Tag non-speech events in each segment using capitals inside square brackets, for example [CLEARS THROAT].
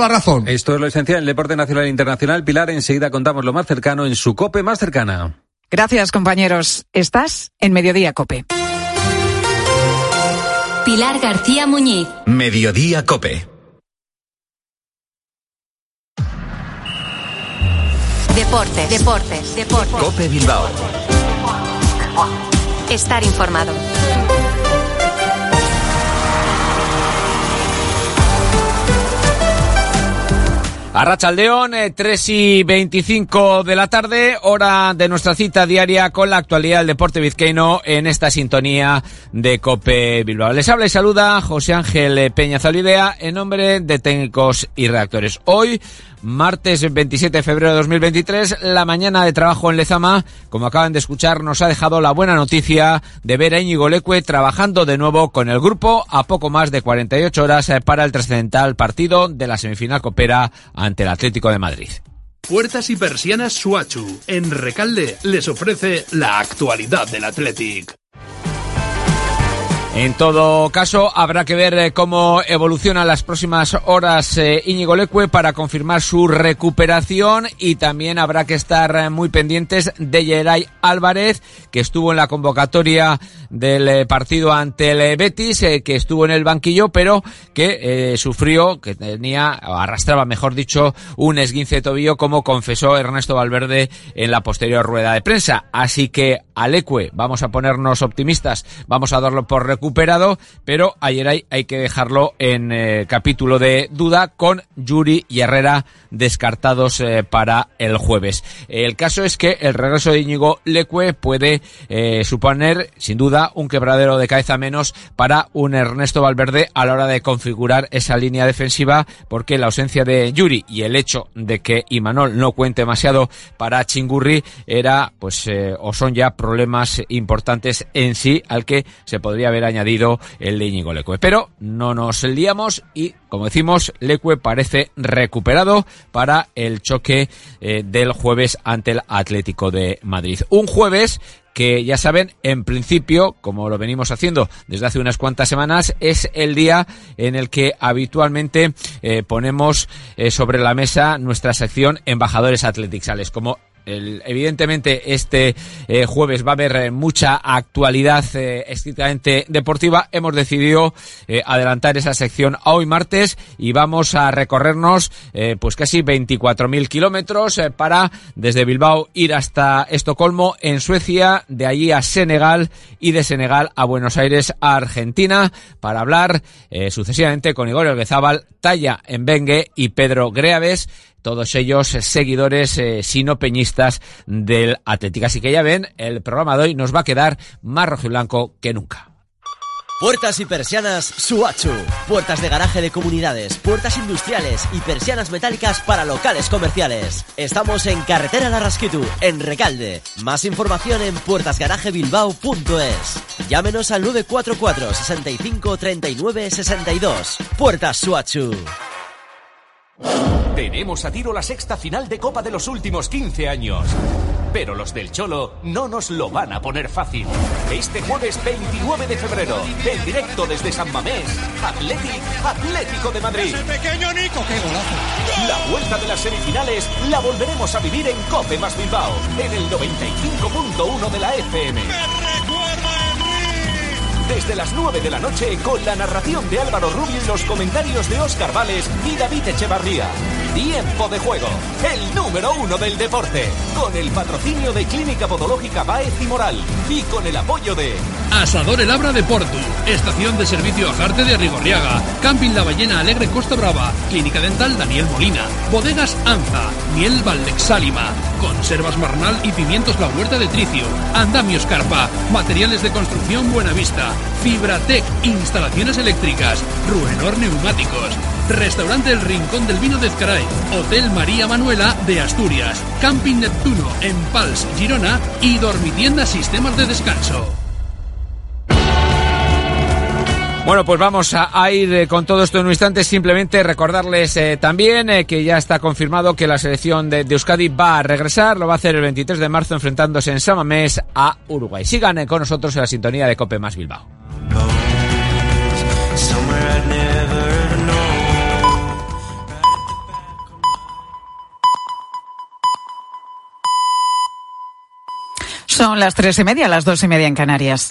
la razón. Esto es lo esencial en el deporte nacional e internacional. Pilar, enseguida contamos lo más cercano en su COPE más cercana. Gracias, compañeros. Estás en Mediodía Cope. Pilar García Muñiz. Mediodía Cope. Deportes, deportes, deportes. Cope Bilbao. Estar informado. Arrachaldeón, 3 eh, y 25 de la tarde, hora de nuestra cita diaria con la actualidad del deporte vizcaíno en esta sintonía de Cope Bilbao. Les habla y saluda José Ángel Peña Zalidea en nombre de técnicos y redactores. Hoy martes 27 de febrero de 2023. La mañana de trabajo en Lezama, como acaban de escuchar, nos ha dejado la buena noticia de ver a Íñigo Leque trabajando de nuevo con el grupo a poco más de 48 horas eh, para el trascendental partido de la semifinal copera ante el Atlético de Madrid. Puertas y persianas Suachu. En Recalde les ofrece la actualidad del Athletic. En todo caso, habrá que ver eh, cómo evolucionan las próximas horas eh, Íñigo Leque para confirmar su recuperación y también habrá que estar eh, muy pendientes de Geray Álvarez, que estuvo en la convocatoria del partido ante el Betis, que estuvo en el banquillo, pero que sufrió, que tenía, arrastraba, mejor dicho, un esguince de tobillo, como confesó Ernesto Valverde en la posterior rueda de prensa. Así que a vamos a ponernos optimistas, vamos a darlo por recuperado, pero ayer hay, que dejarlo en eh, capítulo de duda con Yuri y Herrera descartados eh, para el jueves. El caso es que el regreso de Íñigo Leque puede eh, suponer, sin duda, un quebradero de cabeza menos para un Ernesto Valverde a la hora de configurar esa línea defensiva, porque la ausencia de Yuri y el hecho de que Imanol no cuente demasiado para Chingurri era, pues, o son ya problemas importantes en sí al que se podría haber añadido el de Íñigo Leque. Pero no nos liamos y, como decimos, Leque parece recuperado para el choque eh, del jueves ante el Atlético de Madrid. Un jueves que ya saben, en principio, como lo venimos haciendo desde hace unas cuantas semanas, es el día en el que habitualmente eh, ponemos eh, sobre la mesa nuestra sección Embajadores Atleticales. Como evidentemente este eh, jueves va a haber eh, mucha actualidad eh, estrictamente deportiva. Hemos decidido adelantar esa sección a hoy martes y vamos a recorrernos pues casi 24.000 kilómetros para desde Bilbao ir hasta Estocolmo en Suecia, de allí a Senegal y de Senegal a Buenos Aires a Argentina para hablar sucesivamente con Igor Elguezábal, Talla Bengue y Pedro Greaves todos ellos seguidores eh, sinopeñistas del Atlético. Así que ya ven, el programa de hoy nos va a quedar más rojo y blanco que nunca. Puertas y persianas Suachu. Puertas de garaje de comunidades, puertas industriales y persianas metálicas para locales comerciales. Estamos en Carretera Larrasquitu, en Recalde. Más información en puertasgarajebilbao.es. Llámenos al 944 65 39 62. Puertas Suachu. Tenemos a tiro la sexta final de Copa de los últimos 15 años. Pero los del Cholo no nos lo van a poner fácil. Este jueves 29 de febrero, en directo desde San Mamés, Athletic, Atlético de Madrid. pequeño Nico, qué golazo. La vuelta de las semifinales la volveremos a vivir en Cope más Bilbao, en el 95.1 de la FM desde las 9 de la noche con la narración de Álvaro Rubio y los comentarios de Óscar Vales y David Echevarría. Tiempo de juego, el número uno del deporte, con el patrocinio de Clínica Podológica Baez y Moral y con el apoyo de Asador El Abra de Porto, Estación de Servicio Ajarte de Rigorriaga, Camping La Ballena Alegre Costa Brava, Clínica Dental Daniel Molina, Bodegas Anza, Miel Valdexálima, Conservas Marnal y Pimientos La Huerta de Tricio, Andamios Carpa, Materiales de Construcción Buenavista, Fibratec, instalaciones eléctricas, Ruenor Neumáticos, Restaurante El Rincón del Vino de Ezcaray, Hotel María Manuela de Asturias, Camping Neptuno en Pals, Girona y Dormitienda Sistemas de Descanso. Bueno, pues vamos a, ir eh, con todo esto en un instante. Simplemente recordarles eh, también eh, que ya está confirmado que la selección de, de, Euskadi va a regresar. Lo va a hacer el 23 de marzo enfrentándose en Samamés a Uruguay. Sigan con nosotros en la sintonía de Cope Más Bilbao. Son las tres y media, las dos y media en Canarias.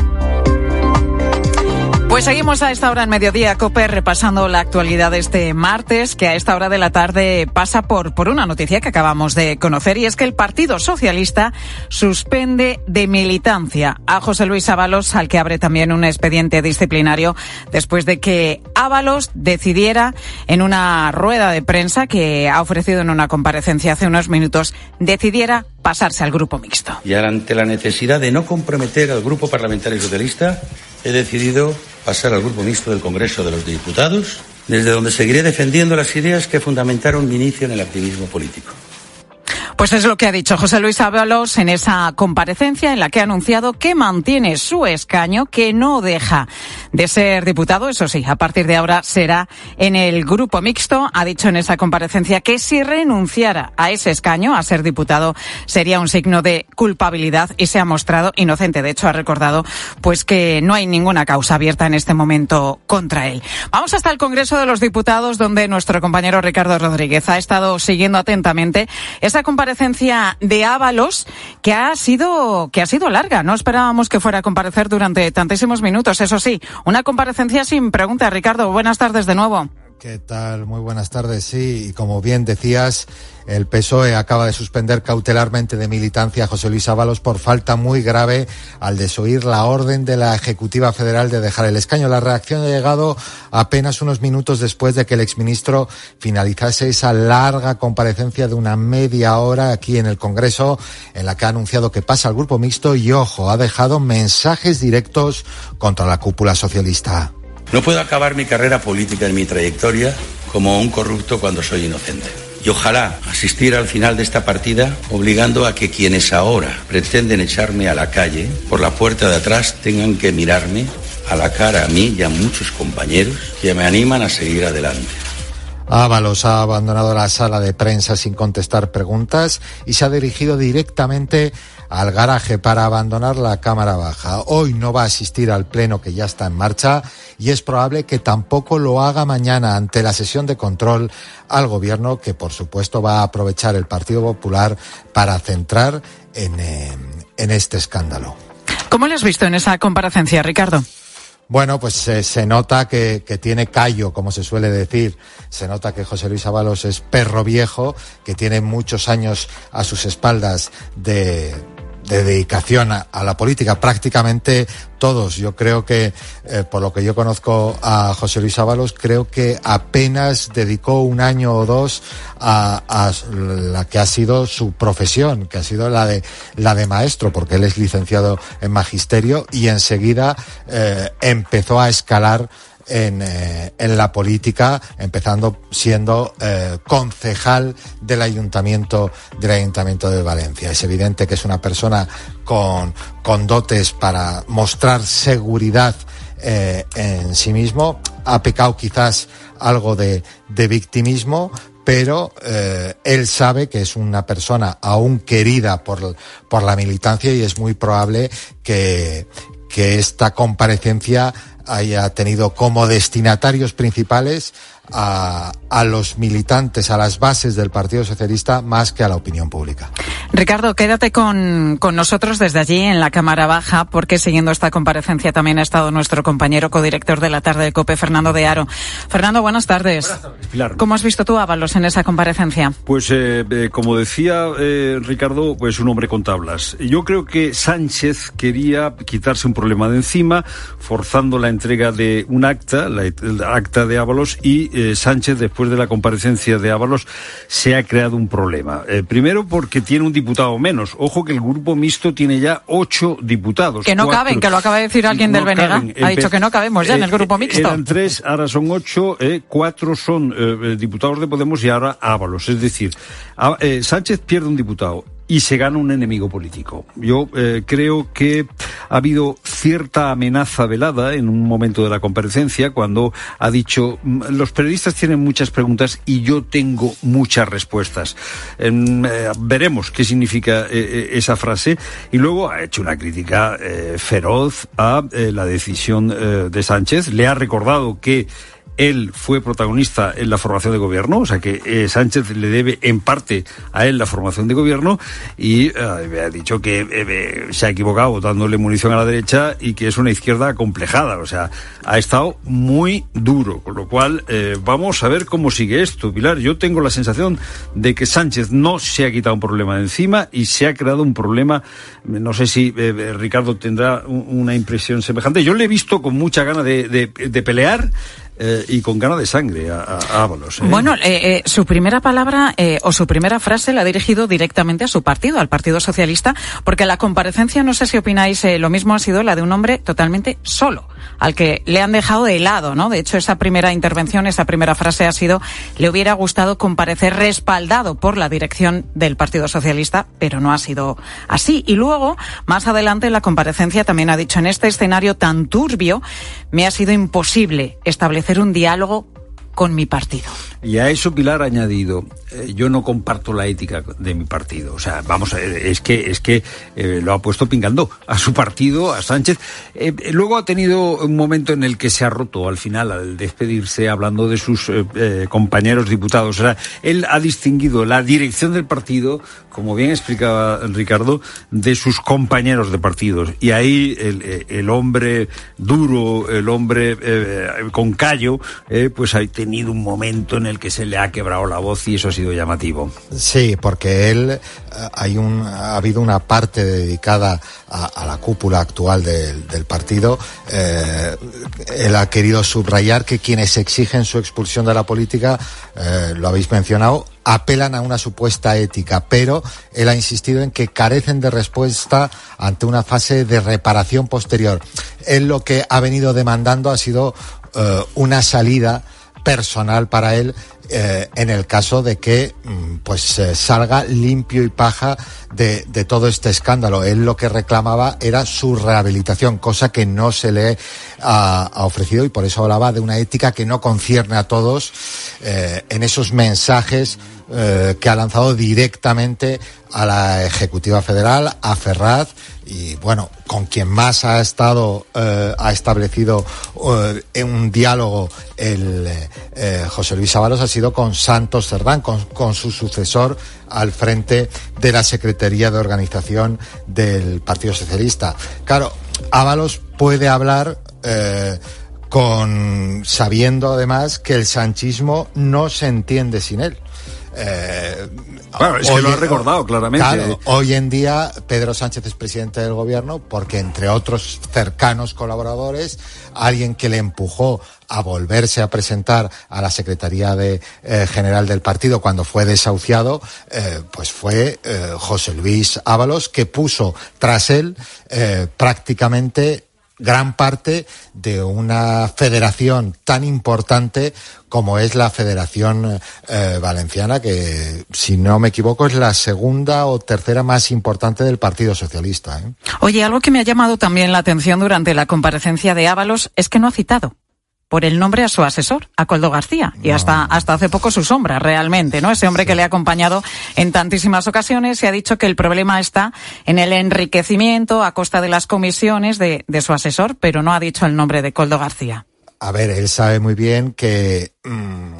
Pues seguimos a esta hora en Mediodía Cope repasando la actualidad de este martes, que a esta hora de la tarde pasa por, por una noticia que acabamos de conocer y es que el Partido Socialista suspende de militancia a José Luis Ábalos, al que abre también un expediente disciplinario después de que Ábalos decidiera en una rueda de prensa que ha ofrecido en una comparecencia hace unos minutos, decidiera pasarse al grupo mixto. Y ante la necesidad de no comprometer al grupo parlamentario socialista, he decidido pasar al Grupo Mixto del Congreso de los Diputados, desde donde seguiré defendiendo las ideas que fundamentaron mi inicio en el activismo político. Pues es lo que ha dicho José Luis Ábalos en esa comparecencia en la que ha anunciado que mantiene su escaño, que no deja de ser diputado. Eso sí, a partir de ahora será en el grupo mixto. Ha dicho en esa comparecencia que si renunciara a ese escaño, a ser diputado, sería un signo de culpabilidad y se ha mostrado inocente. De hecho, ha recordado pues que no hay ninguna causa abierta en este momento contra él. Vamos hasta el Congreso de los Diputados, donde nuestro compañero Ricardo Rodríguez ha estado siguiendo atentamente esa comparecencia de Ábalos que ha sido que ha sido larga. No esperábamos que fuera a comparecer durante tantísimos minutos. Eso sí, una comparecencia sin pregunta. Ricardo, buenas tardes de nuevo. ¿Qué tal? Muy buenas tardes. Sí, y como bien decías, el PSOE acaba de suspender cautelarmente de militancia a José Luis Ábalos por falta muy grave al desoír la orden de la Ejecutiva Federal de dejar el escaño. La reacción ha llegado apenas unos minutos después de que el exministro finalizase esa larga comparecencia de una media hora aquí en el Congreso, en la que ha anunciado que pasa al grupo mixto y, ojo, ha dejado mensajes directos contra la cúpula socialista. No puedo acabar mi carrera política en mi trayectoria como un corrupto cuando soy inocente. Y ojalá asistir al final de esta partida obligando a que quienes ahora pretenden echarme a la calle por la puerta de atrás tengan que mirarme a la cara a mí y a muchos compañeros que me animan a seguir adelante. Ábalos ha abandonado la sala de prensa sin contestar preguntas y se ha dirigido directamente al garaje para abandonar la Cámara Baja. Hoy no va a asistir al pleno que ya está en marcha y es probable que tampoco lo haga mañana ante la sesión de control al gobierno que por supuesto va a aprovechar el Partido Popular para centrar en, eh, en este escándalo. ¿Cómo le has visto en esa comparecencia, Ricardo? Bueno, pues eh, se nota que, que, tiene callo, como se suele decir. Se nota que José Luis Ábalos es perro viejo, que tiene muchos años a sus espaldas de, de dedicación a, la política, prácticamente todos. Yo creo que, eh, por lo que yo conozco a José Luis Ábalos, creo que apenas dedicó un año o dos a, a, la que ha sido su profesión, que ha sido la de, la de maestro, porque él es licenciado en magisterio y enseguida eh, empezó a escalar en, eh, en, la política, empezando siendo eh, concejal del ayuntamiento del ayuntamiento de Valencia. Es evidente que es una persona con, con dotes para mostrar seguridad eh, en sí mismo. Ha pecado quizás algo de, de victimismo, pero eh, él sabe que es una persona aún querida por, por la militancia y es muy probable que, que esta comparecencia haya tenido como destinatarios principales a, a, los militantes, a las bases del Partido Socialista, más que a la opinión pública. Ricardo, quédate con, con, nosotros desde allí en la Cámara Baja, porque siguiendo esta comparecencia también ha estado nuestro compañero codirector de la tarde de COPE, Fernando de Aro. Fernando, buenas tardes. Buenas tardes, Pilar. ¿Cómo has visto tú, Ábalos, en esa comparecencia? Pues, eh, eh, como decía eh, Ricardo, pues un hombre con tablas. Yo creo que Sánchez quería quitarse un problema de encima, forzando la entrega de un acta, la, el acta de Ábalos, y eh, Sánchez, después de la comparecencia de Ábalos, se ha creado un problema. Eh, primero porque tiene un diputado menos. Ojo que el grupo mixto tiene ya ocho diputados. Que no cuatro, caben, que lo acaba de decir alguien no del Venega. caben. Ha dicho que no cabemos ya Eh, en el grupo mixto. Eran tres, ahora son ocho, eh, cuatro son eh, diputados de Podemos y ahora Ábalos. Es decir, eh, Sánchez pierde un diputado y se gana un enemigo político. Yo eh, creo que ha habido cierta amenaza velada en un momento de la comparecencia cuando ha dicho "Mm, los periodistas tienen muchas preguntas y yo tengo muchas respuestas. En, eh, veremos qué significa eh, esa frase y luego ha hecho una crítica feroz a la decisión de Sánchez. Le ha recordado que él fue protagonista en la formación de gobierno, o sea que eh, Sánchez le debe en parte a él la formación de gobierno y eh, ha dicho que eh, se ha equivocado dándole munición a la derecha y que es una izquierda acomplejada, o sea, ha estado muy duro, con lo cual vamos a ver cómo sigue esto, Pilar. Yo tengo la sensación de que Sánchez no se ha quitado un problema de encima y se ha creado un problema, no sé si Ricardo tendrá una impresión semejante. Yo le he visto con mucha gana de pelear eh, y con gana de sangre a. ¿eh? Bueno, eh, su primera palabra o su primera frase la ha dirigido directamente a su partido, al Partido Socialista, porque la comparecencia, no sé si opináis lo mismo, ha sido la de un hombre totalmente solo, al que le han dejado de lado, ¿no? De hecho, esa primera intervención, esa primera frase ha sido, le hubiera gustado comparecer respaldado por la dirección del Partido Socialista, pero no ha sido así. Y luego, más adelante, la comparecencia también ha dicho, en este escenario tan turbio, me ha sido imposible establecer un diálogo con mi partido. Y a eso Pilar ha añadido, eh, yo no comparto la ética de mi partido. O sea, vamos, es que, es que eh, lo ha puesto pingando a su partido, a Sánchez. Eh, luego ha tenido un momento en el que se ha roto al final, al despedirse, hablando de sus compañeros diputados. O sea, él ha distinguido la dirección del partido, como bien explicaba Ricardo, de sus compañeros de partidos. Y ahí el, hombre duro, el hombre con callo, pues ha tenido un momento en el que se le ha quebrado la voz y eso ha sido llamativo. Sí, porque él, eh, hay un, ha habido una parte dedicada a, la cúpula actual del, partido. Eh, él ha querido subrayar que quienes exigen su expulsión de la política, eh, lo habéis mencionado, apelan a una supuesta ética, pero él ha insistido en que carecen de respuesta ante una fase de reparación posterior. Él lo que ha venido demandando ha sido una salida personal para él eh, en el caso de que mm, pues eh, salga limpio y paja de, todo este escándalo. Él lo que reclamaba era su rehabilitación, cosa que no se le ha, ofrecido y por eso hablaba de una ética que no concierne a todos eh, en esos mensajes que ha lanzado directamente a la Ejecutiva Federal, a Ferraz y bueno, con quien más ha estado, eh, ha establecido eh, un diálogo el eh, José Luis Ábalos ha sido con Santos Cerdán, con, con, su sucesor al frente de la Secretaría de Organización del Partido Socialista. Claro, Ábalos puede hablar con sabiendo además que el sanchismo no se entiende sin él. Eh, es que lo ha recordado claramente. hoy en día Pedro Sánchez es presidente del gobierno porque, entre otros cercanos colaboradores, alguien que le empujó a volverse a presentar a la Secretaría de, eh, General del partido cuando fue desahuciado, eh, pues fue José Luis Ábalos, que puso tras él prácticamente gran parte de una federación tan importante como es la Federación eh, Valenciana, que si no me equivoco es la segunda o tercera más importante del Partido Socialista. ¿eh? Oye, algo que me ha llamado también la atención durante la comparecencia de Ábalos es que no ha citado por el nombre a su asesor, a Coldo García, y hasta, hasta hace poco su sombra, realmente, ¿no? Ese hombre que le ha acompañado en tantísimas ocasiones y ha dicho que el problema está en el enriquecimiento a costa de las comisiones de, de su asesor, pero no ha dicho el nombre de Coldo García. A ver, él sabe muy bien que mm,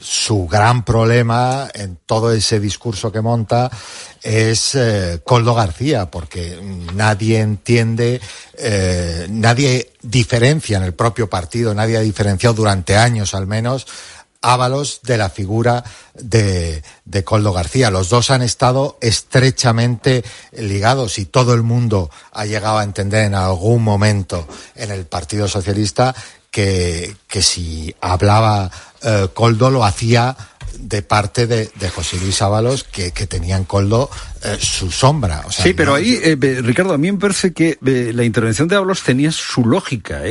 su gran problema en todo ese discurso que monta es eh, Coldo García, porque nadie entiende, eh, nadie diferencia en el propio partido, nadie ha diferenciado durante años al menos Ábalos de la figura de, de, Coldo García. Los dos han estado estrechamente ligados y todo el mundo ha llegado a entender en algún momento en el Partido Socialista que, que si hablaba eh, Coldo lo hacía de parte de, José Luis Ábalos que, que tenía en Coldo eh, su sombra. sí, pero ahí, eh, Ricardo, a mí me parece que la intervención de Ábalos tenía su lógica,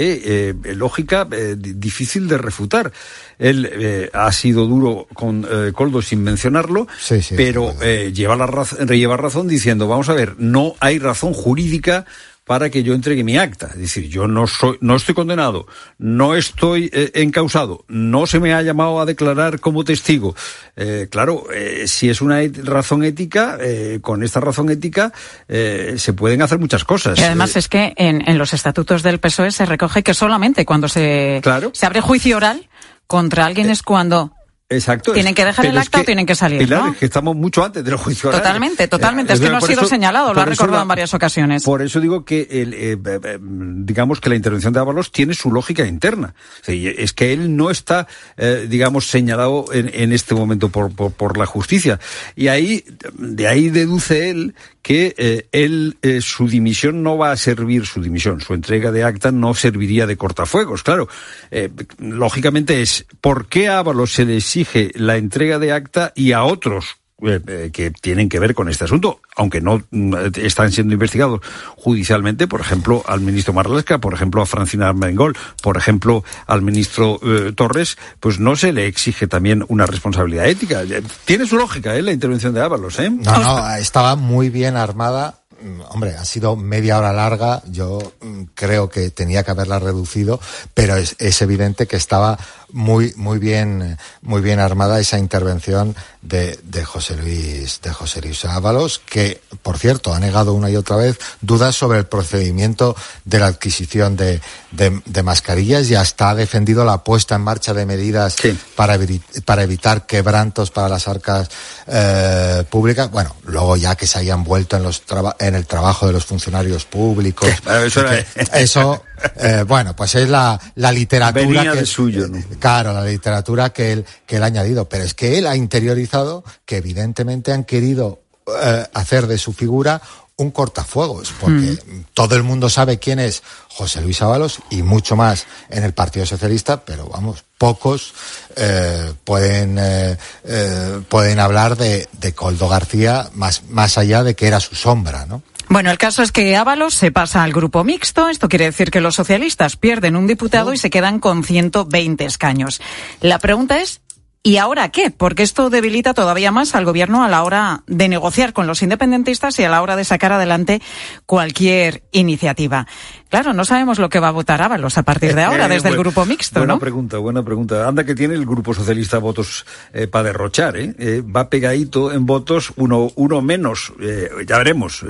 lógica difícil de refutar. Él ha sido duro con Coldo sin mencionarlo, pero lleva, la lleva razón diciendo, vamos a ver, no hay razón jurídica para que yo entregue mi acta. Es decir, yo no soy, no estoy condenado, no estoy eh, encausado, no se me ha llamado a declarar como testigo. Eh, claro, eh, si es una razón ética, con esta razón ética se pueden hacer muchas cosas. Y además es que en, los estatutos del PSOE se recoge que solamente cuando se, se abre juicio oral contra alguien es cuando Exacto. Tienen que dejar el acta o tienen que salir. Pilar, ¿no? es que estamos mucho antes del juicio Totalmente, totalmente. Eh, es que no ha sido eso- señalado, lo ha recordado la- en varias ocasiones. Por eso digo que el, eh, eh, eh, digamos que la intervención de Ábalos tiene su lógica interna. Es que él no está, eh, digamos, señalado en, en este momento por, por, por la justicia. Y ahí, de ahí deduce él que eh, él, eh, su dimisión no va a servir, su dimisión, su entrega de acta no serviría de cortafuegos. Claro, eh, lógicamente es, ¿por qué a Ábalos se le exige la entrega de acta y a otros que tienen que ver con este asunto, aunque no mm, están siendo investigados judicialmente, por ejemplo, al ministro Marlaska, por ejemplo, a Francina Armengol, por ejemplo, al ministro eh, Torres, pues no se le exige también una responsabilidad ética. Eh, Tiene su lógica, ¿eh? La intervención de Ábalos, ¿eh? No, no, estaba muy bien armada. Mm, Hombre, ha sido media hora larga. Yo mm, creo que tenía que haberla reducido, pero es evidente que estaba muy, muy bien, muy bien armada esa intervención de, de José Luis, de José Luis Ábalos, que, por cierto, ha negado una y otra vez dudas sobre el procedimiento de la adquisición de, de, de mascarillas y hasta ha defendido la puesta en marcha de medidas para, para evitar quebrantos para las arcas eh, públicas. Bueno, luego ya que se hayan vuelto en, los en el trabajo de los funcionarios públicos. Que eso, [LAUGHS] eh, bueno, pues es la, la literatura. Venía que- de suyo, ¿no? Claro, la literatura que él, que él ha añadido. Pero es que él ha interiorizado que evidentemente han querido eh, hacer de su figura un cortafuegos, porque todo el mundo sabe quién es José Luis Ábalos y mucho más en el Partido Socialista, pero vamos, pocos eh, pueden, eh, eh, pueden hablar de, de Coldo García más, más allá de que era su sombra, ¿no? Bueno, el caso es que Ábalos se pasa al grupo mixto. Esto quiere decir que los socialistas pierden un diputado y se quedan con 120 escaños. La pregunta es, ¿y ahora qué? Porque esto debilita todavía más al gobierno a la hora de negociar con los independentistas y a la hora de sacar adelante cualquier iniciativa. Claro, no sabemos lo que va a votar Ábalos a partir de ahora Eh, desde el grupo mixto, buena ¿no? pregunta, buena pregunta. Anda que tiene el Grupo Socialista votos para derrochar, ¿eh? Eh, Va pegadito en votos, uno, uno menos. Eh, ya veremos.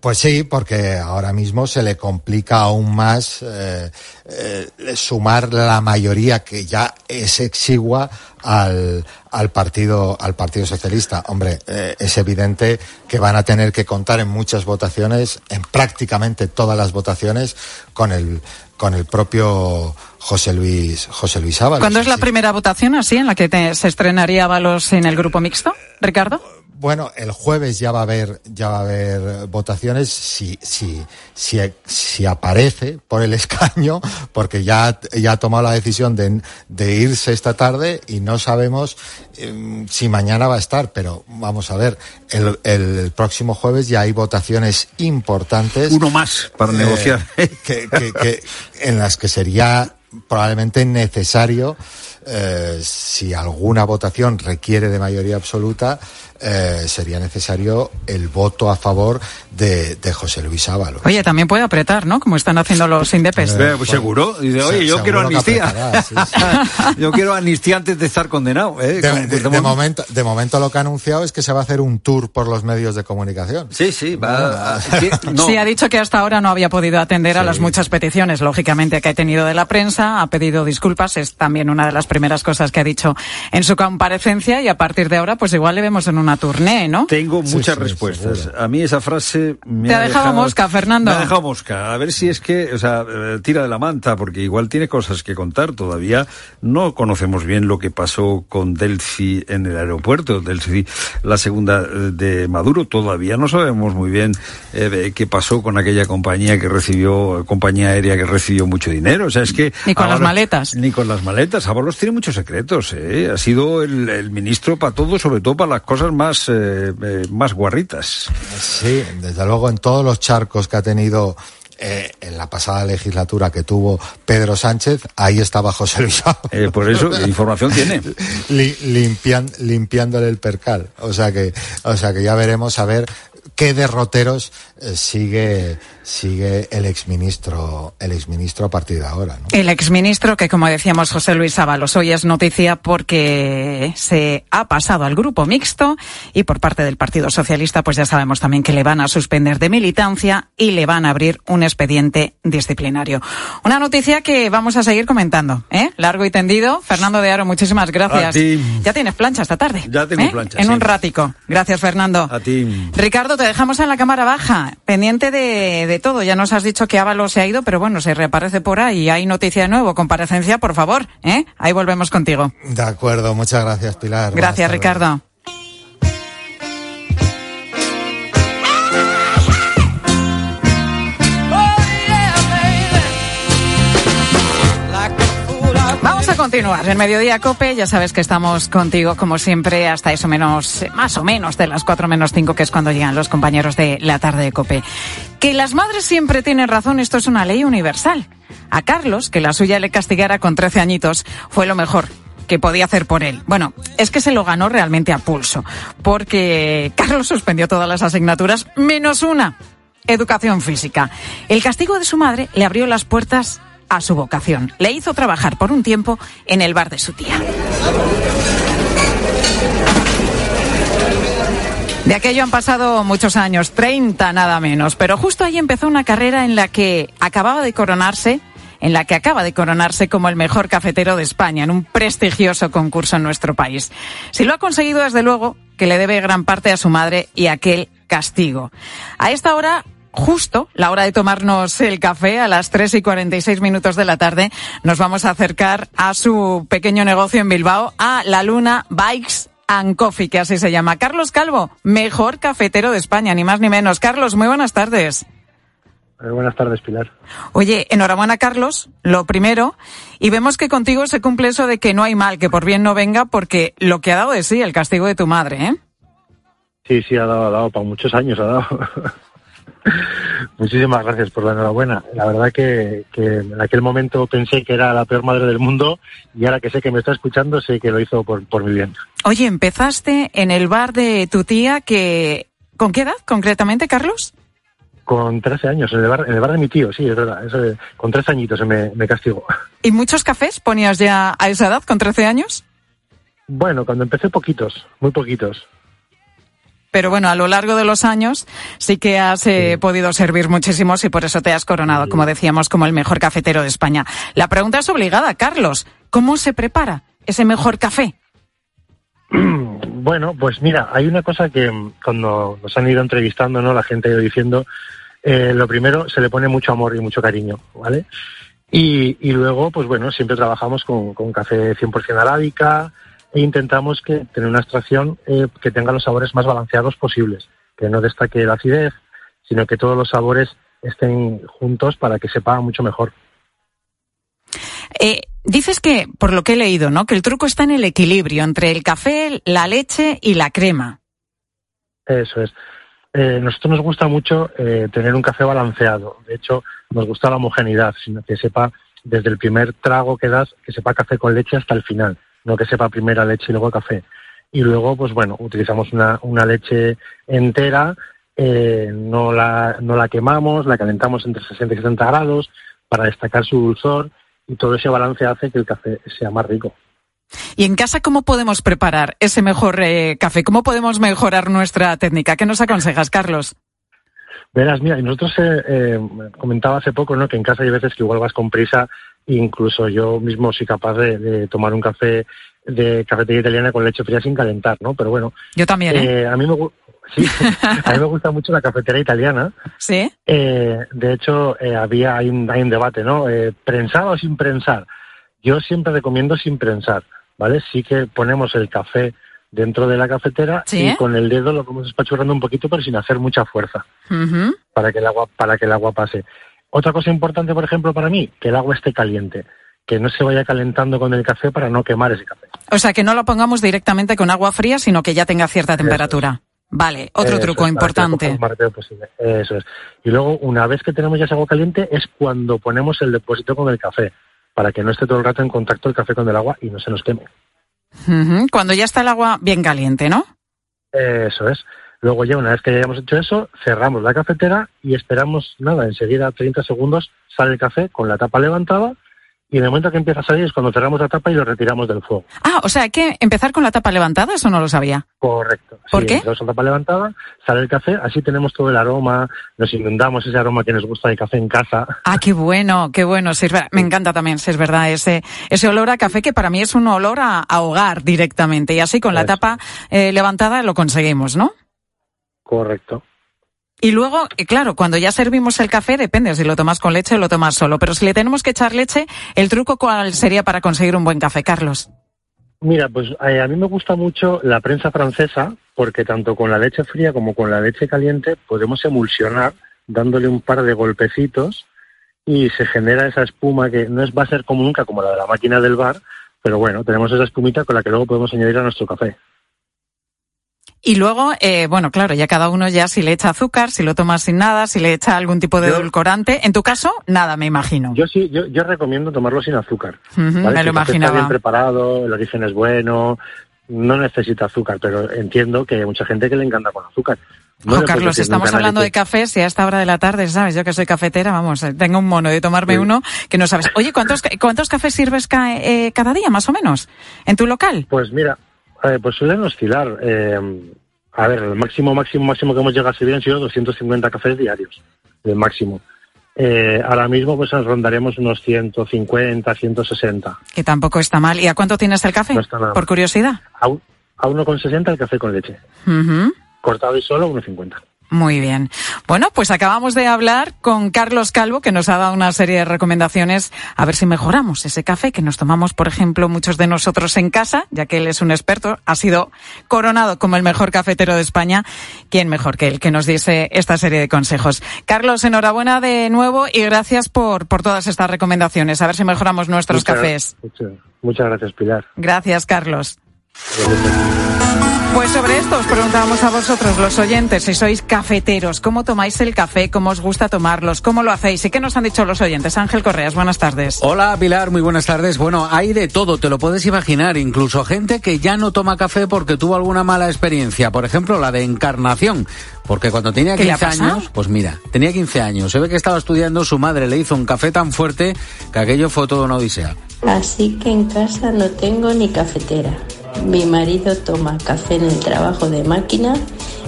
Pues sí, porque ahora mismo se le complica aún más eh, eh, sumar la mayoría que ya es exigua al, al partido al partido socialista. Hombre, eh, es evidente que van a tener que contar en muchas votaciones, en prácticamente todas las votaciones, con el con el propio José Luis José Luis Ábalos. ¿Cuándo es la Sí. primera votación así en la que te- se estrenaría Ábalos en el grupo mixto, Ricardo? Bueno, el jueves ya va a haber, ya va a haber votaciones si, si, si, si aparece por el [LAUGHS] escaño, porque ya, ya ha tomado la decisión de, de irse esta tarde y no sabemos em, si mañana va a estar, pero vamos a ver, el, el próximo jueves ya hay votaciones importantes. Uno más para eh, negociar. que, que- que- en las que sería probablemente necesario, eh, si alguna votación requiere de mayoría absoluta, eh, sería necesario el voto a favor de, de José Luis Ábalos. Oye, también puede apretar, ¿no? Como están haciendo los indepes. Eh, pues seguro. Dice, oye, Se- yo quiero amnistía. apretará, sí, [LAUGHS] yo quiero amnistía antes de estar condenado. ¿eh? De, de- de momento, de momento lo que ha anunciado es que se va a hacer un tour por los medios de comunicación. Sí, sí, va. a- que- [LAUGHS] no. Sí, ha dicho que hasta ahora no había podido atender a Sí. las muchas peticiones, lógicamente, que ha tenido de la prensa, ha pedido disculpas, es también una de las primeras cosas que ha dicho en su comparecencia y a partir de ahora, pues igual le vemos en una tournée, ¿no? Tengo Sí, muchas sí, respuestas. seguro. A mí esa frase me Te ha dejado mosca, Fernando. Me ha dejado mosca. A ver si es que, o sea, eh, tira de la manta, porque igual tiene cosas que contar todavía. No conocemos bien lo que pasó con Delphi en el aeropuerto, Delphi, la segunda eh, de Maduro. Todavía no sabemos muy bien eh, qué pasó con aquella compañía que recibió, compañía aérea que recibió mucho dinero. O sea, es que. Ni con las Ábalos- maletas. Ni con las maletas. Ábalos tiene muchos secretos, ¿eh? Ha sido el, el ministro para todo, sobre todo para las cosas más, eh, eh, más guarritas. Sí, desde luego en todos los charcos que ha tenido eh, en la pasada legislatura que tuvo Pedro Sánchez, ahí estaba José Luis. Eh, por eso, información tiene. [LAUGHS] Li- limpian- limpiándole el percal. O sea que, o sea que ya veremos a ver qué derroteros eh, sigue sigue el exministro el exministro a partir de ahora. ¿no? El exministro que, como decíamos, José Luis Ábalos, hoy es noticia porque se ha pasado al grupo mixto y por parte del Partido Socialista, pues ya sabemos también que le van a suspender de militancia y le van a abrir un expediente disciplinario. Una noticia que vamos a seguir comentando, ¿eh? Largo y tendido. Fernando de Aro, muchísimas gracias. Ya tienes plancha esta tarde. Ya tengo ¿eh? plancha. En sí. un ratico. Gracias, Fernando. A ti. Ricardo, te dejamos en la cámara baja, pendiente de, de todo. Ya nos has dicho que Ábalos se ha ido, pero bueno, se reaparece por ahí. Hay noticia de nuevo, comparecencia, por favor. ¿eh? Ahí volvemos contigo. De acuerdo, muchas gracias, Pilar. Gracias. Ricardo. Continuar en Mediodía Cope. Ya sabes que estamos contigo, como siempre, hasta eso menos, más o menos de las 4 menos 5, que es cuando llegan los compañeros de la tarde de Cope. Que las madres siempre tienen razón, esto es una ley universal. A Carlos, que la suya le castigara con 13 añitos, fue lo mejor que podía hacer por él. Bueno, es que se lo ganó realmente a pulso, porque Carlos suspendió todas las asignaturas menos una, educación física. El castigo de su madre le abrió las puertas a su vocación. Le hizo trabajar por un tiempo en el bar de su tía. De aquello han pasado muchos años, 30 nada menos, pero justo ahí empezó una carrera en la que acababa de coronarse, en la que acaba de coronarse como el mejor cafetero de España en un prestigioso concurso en nuestro país. Si lo ha conseguido, desde luego, que le debe gran parte a su madre y a aquel castigo. A esta hora justo la hora de tomarnos el café a las 3 y 46 minutos de la tarde, nos vamos a acercar a su pequeño negocio en Bilbao, a La Luna Bikes and Coffee, que así se llama. Carlos Calvo, mejor cafetero de España, ni más ni menos. Carlos, muy buenas tardes. Eh, buenas tardes, Pilar. Oye, enhorabuena, Carlos, lo primero. Y vemos que contigo se cumple eso de que no hay mal, que por bien no venga, porque lo que ha dado de sí el castigo de tu madre, ¿eh? Sí, sí, ha dado, ha dado, para muchos años ha dado. [LAUGHS] Muchísimas gracias por la enhorabuena. La verdad que, que, en aquel momento pensé que era la peor madre del mundo y ahora que sé que me está escuchando sé que lo hizo por, por mi bien. Oye, empezaste en el bar de tu tía que... ¿Con qué edad concretamente, Carlos? Con 13 años, en el bar, en el bar de mi tío, sí, es verdad. Eso, con 13 añitos me, me castigó. ¿Y muchos cafés ponías ya a esa edad, con 13 años? Bueno, cuando empecé poquitos, muy poquitos. Pero bueno, a lo largo de los años sí que has eh, sí. podido servir muchísimos y por eso te has coronado, como decíamos, como el mejor cafetero de España. La pregunta es obligada, Carlos. ¿Cómo se prepara ese mejor café? [CLEARS THROAT] Bueno, pues mira, hay una cosa que cuando nos han ido entrevistando, ¿no? La gente ha ido diciendo, eh, lo primero, se le pone mucho amor y mucho cariño, ¿vale? Y, y luego, pues bueno, siempre trabajamos con, con café 100% arábica, e intentamos que tener una extracción eh, que tenga los sabores más balanceados posibles, que no destaque la acidez, sino que todos los sabores estén juntos para que sepa mucho mejor. Eh, dices que, por lo que he leído, ¿no? Que el truco está en el equilibrio entre el café, la leche y la crema. Eso es. Eh, nosotros nos gusta mucho eh, tener un café balanceado. De hecho, nos gusta la homogeneidad, sino que sepa desde el primer trago que das, que sepa café con leche hasta el final no que sepa primera leche y luego café. Y luego, pues bueno, utilizamos una, una leche entera, eh, no, la, no la quemamos, la calentamos entre 60 y 70 grados para destacar su dulzor y todo ese balance hace que el café sea más rico. ¿Y en casa cómo podemos preparar ese mejor eh, café? ¿Cómo podemos mejorar nuestra técnica? ¿Qué nos aconsejas, Carlos? Verás, mira, y nosotros eh, eh, comentaba hace poco, ¿no? Que en casa hay veces que igual vas con prisa incluso yo mismo soy capaz de, de, tomar un café de cafetería italiana con leche fría sin calentar, ¿no? Pero bueno. Yo también, ¿eh? eh a mí me [LAUGHS] sí, a mí me gusta mucho la cafetería italiana. Sí. Eh, de hecho, eh, había hay un, hay un debate, ¿no? ¿Prensado o sin prensar? Yo siempre recomiendo sin prensar, ¿vale? Sí que ponemos el café dentro de la cafetera ¿Sí? y con el dedo lo vamos espachurrando un poquito, pero sin hacer mucha fuerza, uh -huh. para que el agua para que el agua pase. Otra cosa importante, por ejemplo, para mí, que el agua esté caliente, que no se vaya calentando con el café para no quemar ese café. O sea, que no lo pongamos directamente con agua fría, sino que ya tenga cierta temperatura. Es. Vale, otro Eso truco es, importante. Posible. Eso es. Y luego, una vez que tenemos ya ese agua caliente, es cuando ponemos el depósito con el café, para que no esté todo el rato en contacto el café con el agua y no se nos queme. Uh -huh. Cuando ya está el agua bien caliente, ¿no? Eso es. Luego ya una vez que hayamos hecho eso, cerramos la cafetera y esperamos, nada, enseguida 30 segundos sale el café con la tapa levantada y en el momento que empieza a salir es cuando cerramos la tapa y lo retiramos del fuego. Ah, o sea, hay que empezar con la tapa levantada, eso no lo sabía. Correcto. ¿Por sí, qué? Con la tapa levantada, sale el café, así tenemos todo el aroma, nos inundamos ese aroma que nos gusta de café en casa. Ah, qué bueno, qué bueno. Sí. Me encanta también, si es verdad, ese, ese olor a café que para mí es un olor a, a hogar directamente. Y así con la Eso. tapa eh, levantada lo conseguimos, ¿no? Correcto. Y luego, eh, claro, cuando ya servimos el café, depende si lo tomas con leche o lo tomas solo. Pero si le tenemos que echar leche, ¿el truco cuál sería para conseguir un buen café, Carlos? Mira, pues eh, a mí me gusta mucho la prensa francesa porque tanto con la leche fría como con la leche caliente podemos emulsionar dándole un par de golpecitos y se genera esa espuma que no es, va a ser como nunca como la de la máquina del bar, pero bueno, tenemos esa espumita con la que luego podemos añadir a nuestro café. Y luego, eh, bueno, claro, ya cada uno ya si le echa azúcar, si lo tomas sin nada, si le echa algún tipo de Yo- edulcorante. En tu caso, nada, me imagino. Yo sí, yo, yo recomiendo tomarlo sin azúcar. Me lo café Está imaginaba. bien preparado, el origen es bueno, no necesita azúcar, pero entiendo que hay mucha gente que le encanta con azúcar. No Carlos, estamos hablando de cafés y a esta hora de la tarde, ¿sabes? Yo que soy cafetera, vamos, eh, tengo un mono de tomarme Sí. uno que no sabes. Oye, ¿cuántos, cuántos cafés sirves ca- eh, cada día, más o menos, en tu local? Pues mira, eh, pues suelen oscilar. eh, a ver, el máximo, máximo, máximo que hemos llegado a servir han sido 250 cafés diarios, el máximo. Eh, ahora mismo pues rondaremos unos 150, 160. Que tampoco está mal. ¿Y a cuánto tienes el café? No está nada Por curiosidad. A, a 1,60 el café con leche. Cortado y solo, 1,50. Muy bien. Bueno, pues acabamos de hablar con Carlos Calvo, que nos ha dado una serie de recomendaciones a ver si mejoramos ese café que nos tomamos, por ejemplo, muchos de nosotros en casa, ya que él es un experto, ha sido coronado como el mejor cafetero de España. ¿Quién mejor que él que nos diese esta serie de consejos? Carlos, enhorabuena de nuevo y gracias por, por todas estas recomendaciones. A ver si mejoramos nuestros Muchas- cafés. Muchas, muchas gracias, Pilar. Gracias, Carlos. Pues sobre esto os preguntábamos a vosotros, los oyentes, si sois cafeteros, ¿cómo tomáis el café? ¿Cómo os gusta tomarlos? ¿Cómo lo hacéis? ¿Y qué nos han dicho los oyentes? Ángel Correas, buenas tardes. Hola Pilar, muy buenas tardes. Bueno, hay de todo, te lo puedes imaginar, incluso gente que ya no toma café porque tuvo alguna mala experiencia, por ejemplo la de encarnación, porque cuando tenía ¿Qué le ha 15 pasado? años, pues mira, tenía 15 años, se ve que estaba estudiando, su madre le hizo un café tan fuerte que aquello fue toda una odisea. Así que en casa no tengo ni cafetera. Mi marido toma café en el trabajo de máquina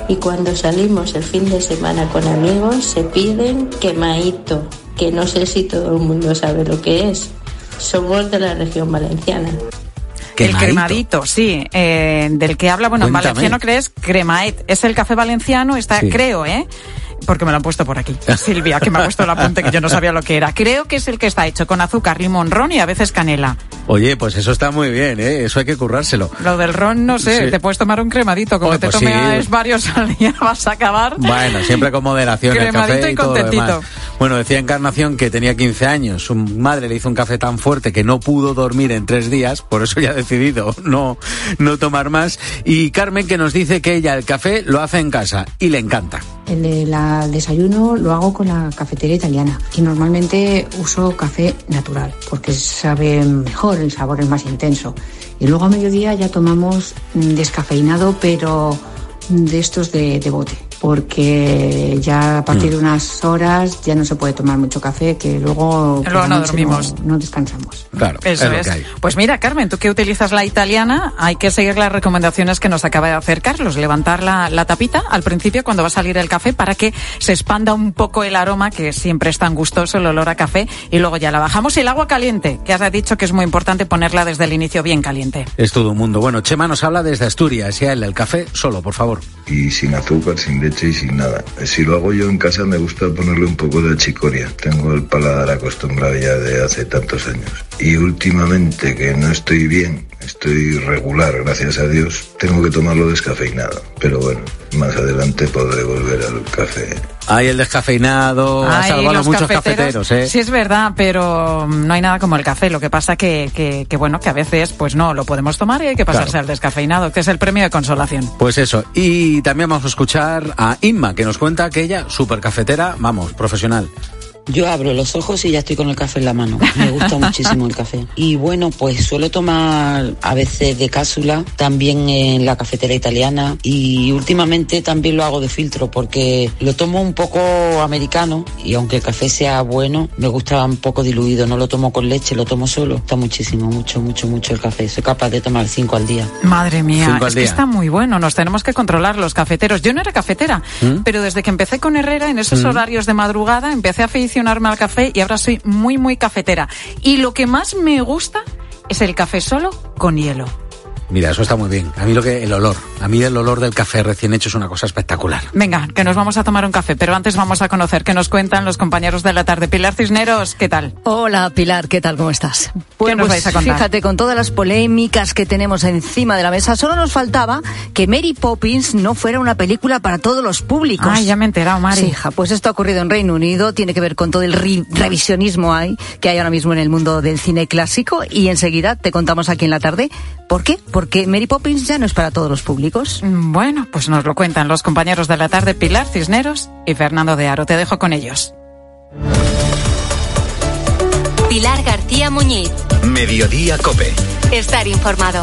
y cuando salimos el fin de semana con amigos se piden quemaito, que no sé si todo el mundo sabe lo que es. Somos de la región valenciana. El cremadito, sí, eh, del que habla, bueno, en valenciano crees cremaet. Es el café valenciano, está, Sí. creo, ¿eh? Porque me lo han puesto por aquí. [LAUGHS] Silvia, que me ha puesto el apunte que yo no sabía lo que era. Creo que es el que está hecho con azúcar, limón, ron y a veces canela. Oye, pues eso está muy bien, ¿eh? eso hay que currárselo. Lo del ron, no sé, Sí. te puedes tomar un cremadito. Como Oye, te pues sí. varios al día, [LAUGHS] vas a acabar. Bueno, siempre con moderación el Cremadito café y, y todo lo contentito. demás. Bueno, decía Encarnación que tenía 15 años, su madre le hizo un café tan fuerte que no pudo dormir en tres días, por eso ya ha decidido no, no tomar más. Y Carmen que nos dice que ella el café lo hace en casa y le encanta. El de la- desayuno lo hago con la cafetería italiana y normalmente uso café natural porque sabe mejor, el sabor es más intenso. Y luego a mediodía ya tomamos descafeinado, pero de estos de, de bote, porque ya a partir de unas horas ya no se puede tomar mucho café, que luego, no dormimos. No, no descansamos. Claro, Eso lo es. que hay. Pues mira, Carmen, tú que utilizas la italiana, hay que seguir las recomendaciones que nos acaba de hacer Carlos. Levantar la, la tapita al principio cuando va a salir el café para que se expanda un poco el aroma, que siempre es tan gustoso el olor a café, y luego ya la bajamos. Y el agua caliente, que has dicho que es muy importante ponerla desde el inicio bien caliente. Es todo un mundo. Bueno, Chema nos habla desde Asturias y a él el café solo, por favor. Y sin azúcar, sin leche y sin nada. Si lo hago yo en casa me gusta ponerle un poco de achicoria. Tengo el paladar acostumbrado ya de hace tantos años. Y últimamente que no estoy bien, estoy regular, gracias a Dios, tengo que tomarlo descafeinado. Pero bueno, más adelante podré volver al café. Hay el descafeinado, ha Ay, salvado a muchos cafeteros, ¿eh? Sí, es verdad, pero no hay nada como el café. Lo que pasa que, que, que, bueno, que a veces pues no lo podemos tomar y hay que pasarse Claro. al descafeinado, que es el premio de consolación. Pues eso. Y también vamos a escuchar a Inma, que nos cuenta que ella, super cafetera, vamos, profesional. Yo abro los ojos y ya estoy con el café en la mano. Me gusta muchísimo el café. Y bueno, pues suelo tomar a veces de cápsula, también en la cafetera italiana y últimamente también lo hago de filtro porque lo tomo un poco americano y aunque el café sea bueno, me gusta un poco diluido. No lo tomo con leche, lo tomo solo. Está muchísimo, mucho, mucho, mucho el café. Soy capaz de tomar cinco al día. Madre mía, es que día. está muy bueno. Nos tenemos que controlar los cafeteros. Yo no era cafetera, ¿Mm? pero desde que empecé con Herrera en esos ¿Mm? horarios de madrugada empecé a café y ahora soy muy, muy cafetera. Y lo que más me gusta es el café solo con hielo. Mira, eso está muy bien. A mí lo que el olor, a mí el olor del café recién hecho es una cosa espectacular. Venga, que nos vamos a tomar un café, pero antes vamos a conocer qué nos cuentan los compañeros de la tarde. Pilar Cisneros, ¿qué tal? Hola Pilar, ¿qué tal? ¿Cómo estás? ¿Qué nos vais a contar? Fíjate, con todas las polémicas que tenemos encima de la mesa, solo nos faltaba que Mary Poppins no fuera una película para todos los públicos. Ay, ya me he enterado, Mari. Sí, hija, pues esto ha ocurrido en Reino Unido, tiene que ver con todo el ri- revisionismo hay, que hay ahora mismo en el mundo del cine clásico y enseguida te contamos aquí en la tarde. ¿Por qué? Porque Mary Poppins ya no es para todos los públicos. Mm, Bueno, pues nos lo cuentan los compañeros de la tarde, Pilar Cisneros y Fernando de Aro. Te dejo con ellos. Pilar García Muñiz. Mediodía Cope. Estar informado.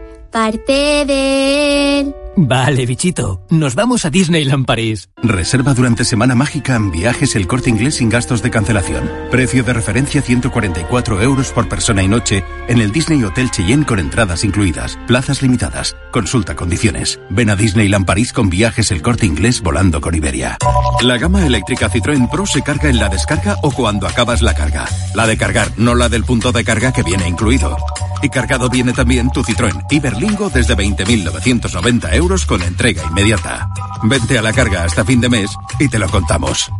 parte de él. Vale, bichito. Nos vamos a Disneyland París. Reserva durante Semana Mágica en viajes el corte inglés sin gastos de cancelación. Precio de referencia 144 euros por persona y noche en el Disney Hotel Cheyenne con entradas incluidas. Plazas limitadas. Consulta condiciones. Ven a Disneyland París con viajes el corte inglés volando con Iberia. La gama eléctrica Citroën Pro se carga en la descarga o cuando acabas la carga. La de cargar, no la del punto de carga que viene incluido. Y cargado viene también tu Citroën Iberlingo desde 20.990 euros con entrega inmediata. Vente a la carga hasta fin de mes y te lo contamos.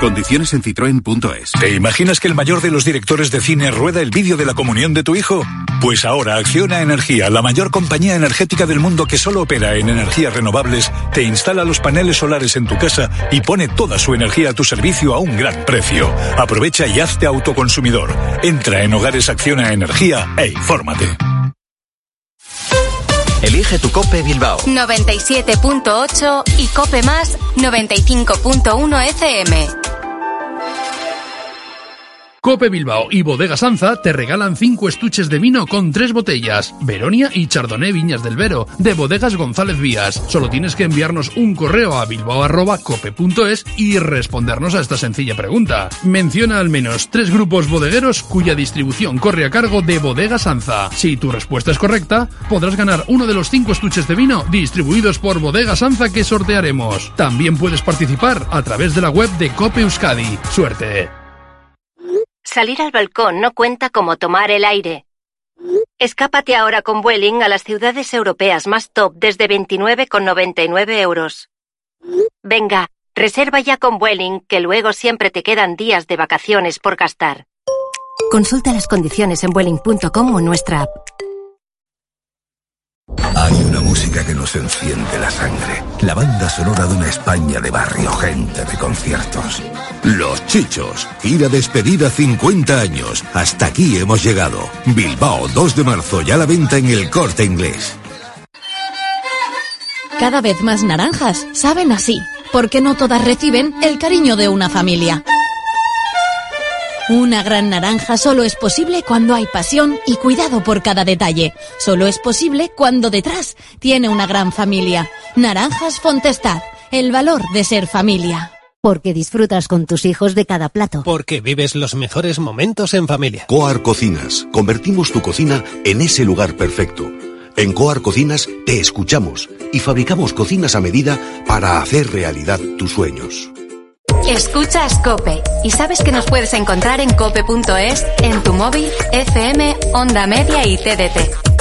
Condiciones en citroen.es. ¿Te imaginas que el mayor de los directores de cine rueda el vídeo de la comunión de tu hijo? Pues ahora Acciona Energía, la mayor compañía energética del mundo que solo opera en energías renovables, te instala los paneles solares en tu casa y pone toda su energía a tu servicio a un gran precio. Aprovecha y hazte autoconsumidor. Entra en Hogares Acciona Energía e infórmate. Elige tu Cope Bilbao. 97.8 y Cope Más 95.1 FM. Cope Bilbao y Bodega Sanza te regalan 5 estuches de vino con 3 botellas. Veronia y Chardonnay Viñas del Vero, de Bodegas González Vías. Solo tienes que enviarnos un correo a bilbao.cope.es y respondernos a esta sencilla pregunta. Menciona al menos 3 grupos bodegueros cuya distribución corre a cargo de Bodega Sanza. Si tu respuesta es correcta, podrás ganar uno de los 5 estuches de vino distribuidos por Bodega Sanza que sortearemos. También puedes participar a través de la web de Cope Euskadi. ¡Suerte! Salir al balcón no cuenta como tomar el aire. Escápate ahora con Vueling a las ciudades europeas más top desde 29,99 euros. Venga, reserva ya con Vueling, que luego siempre te quedan días de vacaciones por gastar. Consulta las condiciones en Vueling.com o nuestra app. Hay una música que nos enciende la sangre. La banda sonora de una España de barrio, gente de conciertos. Los Chichos. Gira despedida 50 años. Hasta aquí hemos llegado. Bilbao, 2 de marzo, ya la venta en el corte inglés. Cada vez más naranjas saben así, porque no todas reciben el cariño de una familia. Una gran naranja solo es posible cuando hay pasión y cuidado por cada detalle. Solo es posible cuando detrás tiene una gran familia. Naranjas Fontestad, el valor de ser familia. Porque disfrutas con tus hijos de cada plato. Porque vives los mejores momentos en familia. Coar Cocinas. Convertimos tu cocina en ese lugar perfecto. En Coar Cocinas te escuchamos y fabricamos cocinas a medida para hacer realidad tus sueños. Escuchas Cope y sabes que nos puedes encontrar en cope.es, en tu móvil, FM, Onda Media y TDT.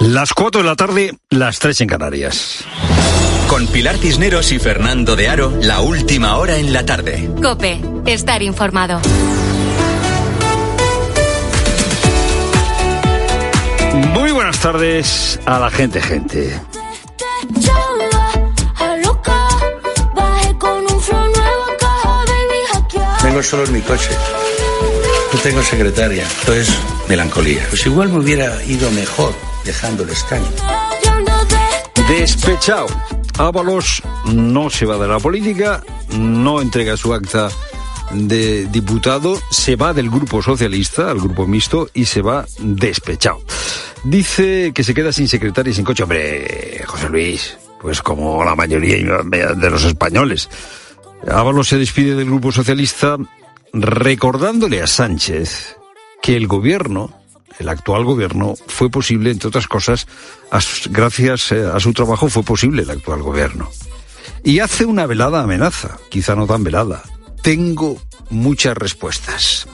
Las 4 de la tarde, las 3 en Canarias. Con Pilar Cisneros y Fernando de Aro, la última hora en la tarde. Cope, estar informado. Muy buenas tardes a la gente, gente. Vengo solo en mi coche. No tengo secretaria. Esto es melancolía. Pues igual me hubiera ido mejor dejando el escaño. Despechado. Ábalos no se va de la política, no entrega su acta de diputado, se va del grupo socialista al grupo mixto y se va despechado. Dice que se queda sin secretaria y sin coche. Hombre, José Luis, pues como la mayoría de los españoles. Ábalos se despide del grupo socialista recordándole a Sánchez que el gobierno, el actual gobierno, fue posible, entre otras cosas, gracias eh, a su trabajo fue posible el actual gobierno. Y hace una velada amenaza, quizá no tan velada. Tengo muchas respuestas.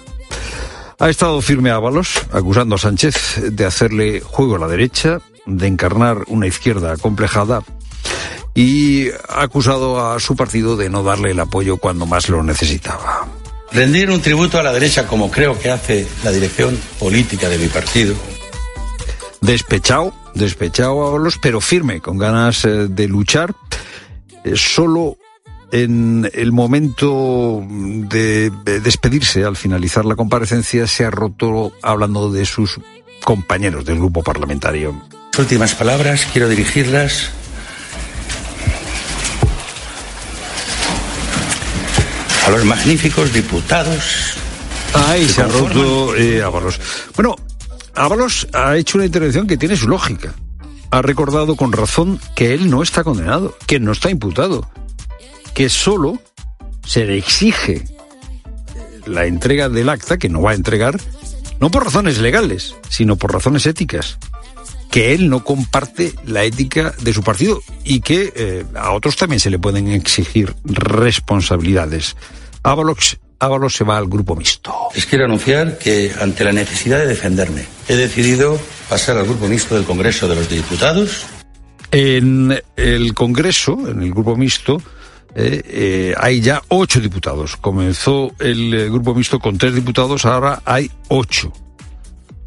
Ha estado firme Ábalos, acusando a Sánchez de hacerle juego a la derecha, de encarnar una izquierda acomplejada y ha acusado a su partido de no darle el apoyo cuando más lo necesitaba. Rendir un tributo a la derecha como creo que hace la dirección política de mi partido. Despechado, despechado Ábalos, pero firme, con ganas eh, de luchar. Eh, solo en el momento de despedirse al finalizar la comparecencia se ha roto hablando de sus compañeros del grupo parlamentario. Últimas palabras, quiero dirigirlas a los magníficos diputados. Ahí se ha roto eh, Ábalos. Bueno, Ábalos ha hecho una intervención que tiene su lógica. Ha recordado con razón que él no está condenado, que no está imputado, que solo se le exige la entrega del acta, que no va a entregar, no por razones legales, sino por razones éticas que él no comparte la ética de su partido y que eh, a otros también se le pueden exigir responsabilidades. Ábalos, Ábalos se va al grupo mixto. Les quiero anunciar que ante la necesidad de defenderme, he decidido pasar al grupo mixto del Congreso de los Diputados. En el Congreso, en el grupo mixto, eh, eh, hay ya ocho diputados. Comenzó el grupo mixto con tres diputados, ahora hay ocho.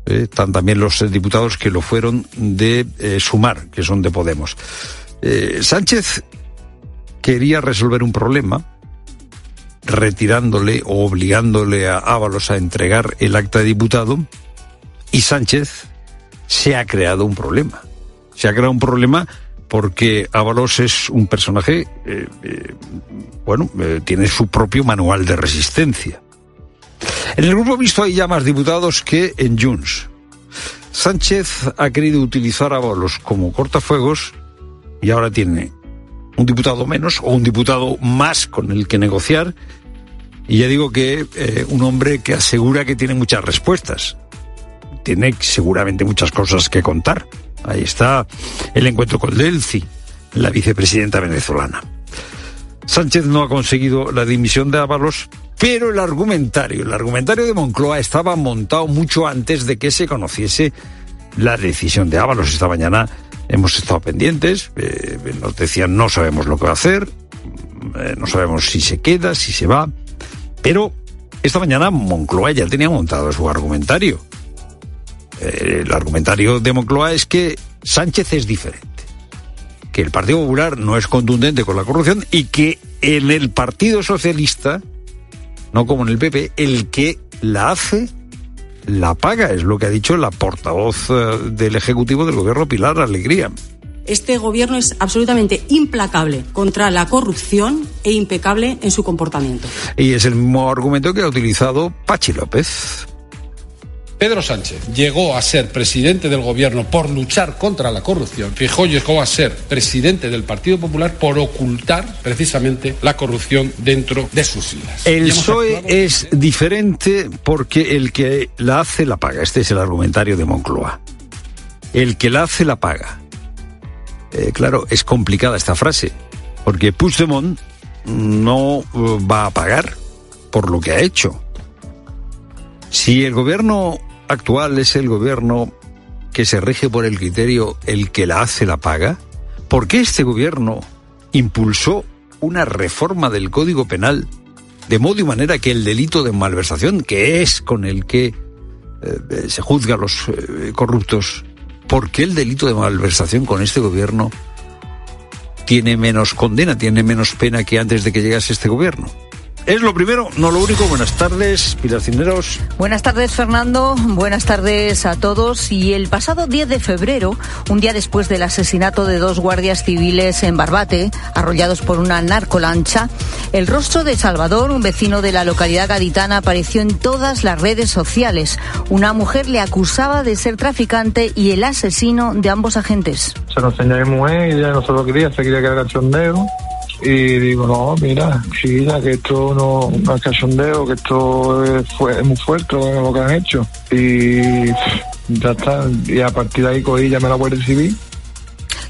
Eh, están también los diputados que lo fueron de eh, Sumar, que son de Podemos. Eh, Sánchez quería resolver un problema retirándole o obligándole a Ábalos a entregar el acta de diputado y Sánchez se ha creado un problema. Se ha creado un problema porque Ábalos es un personaje, bueno, tiene su propio manual de resistencia. En el grupo visto hay ya más diputados que en Junts. Sánchez ha querido utilizar a Bolos como cortafuegos y ahora tiene un diputado menos o un diputado más con el que negociar. Y ya digo que eh, un hombre que asegura que tiene muchas respuestas. Tiene seguramente muchas cosas que contar. Ahí está el encuentro con Delci, la vicepresidenta venezolana. Sánchez no ha conseguido la dimisión de Ábalos, pero el argumentario, el argumentario de Moncloa estaba montado mucho antes de que se conociese la decisión de Ábalos. Esta mañana hemos estado pendientes, eh, nos decían no sabemos lo que va a hacer, eh, no sabemos si se queda, si se va, pero esta mañana Moncloa ya tenía montado su argumentario. Eh, el argumentario de Moncloa es que Sánchez es diferente que el Partido Popular no es contundente con la corrupción y que en el Partido Socialista, no como en el PP, el que la hace, la paga, es lo que ha dicho la portavoz eh, del Ejecutivo del Gobierno, Pilar Alegría. Este gobierno es absolutamente implacable contra la corrupción e impecable en su comportamiento. Y es el mismo argumento que ha utilizado Pachi López. Pedro Sánchez llegó a ser presidente del gobierno por luchar contra la corrupción. Fijó llegó a ser presidente del Partido Popular por ocultar precisamente la corrupción dentro de sus filas. El PSOE es diferente porque el que la hace la paga. Este es el argumentario de Moncloa. El que la hace la paga. Eh, claro, es complicada esta frase, porque Puigdemont no eh, va a pagar por lo que ha hecho. Si el gobierno actual es el gobierno que se rige por el criterio el que la hace la paga, ¿por qué este gobierno impulsó una reforma del Código Penal de modo y manera que el delito de malversación, que es con el que eh, se juzga a los eh, corruptos, ¿por qué el delito de malversación con este gobierno tiene menos condena, tiene menos pena que antes de que llegase este gobierno? Es lo primero, no lo único. Buenas tardes, Pilar Cisneros. Buenas tardes, Fernando. Buenas tardes a todos. Y el pasado 10 de febrero, un día después del asesinato de dos guardias civiles en Barbate, arrollados por una narcolancha, el rostro de Salvador, un vecino de la localidad gaditana, apareció en todas las redes sociales. Una mujer le acusaba de ser traficante y el asesino de ambos agentes. se nos enseñó a mi mujer y ella no se lo quería, se quería que era cachondeo. Y digo, no, mira, chiquilla, que esto no, no es cachondeo, que esto es, muy fuerte lo que han hecho. Y ya está. Y a partir de ahí cogí, llamé a la Guardia Civil.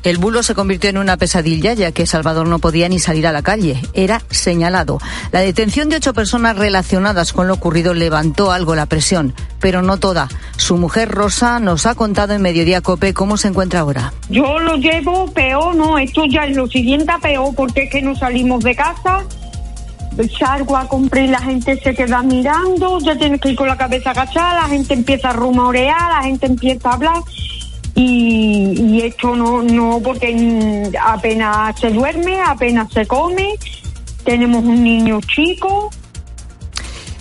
El bulo se convirtió en una pesadilla ya que Salvador no podía ni salir a la calle. Era señalado. La detención de ocho personas relacionadas con lo ocurrido levantó algo la presión, pero no toda. Su mujer Rosa nos ha contado en Mediodía Cope cómo se encuentra ahora. Yo lo llevo peor, no, esto ya es lo siguiente peor porque es que no salimos de casa. Salgo a comprar y la gente se queda mirando, ya tienes que ir con la cabeza agachada, la gente empieza a rumorear, la gente empieza a hablar y, y esto no, no, porque apenas se duerme, apenas se come, tenemos un niño chico.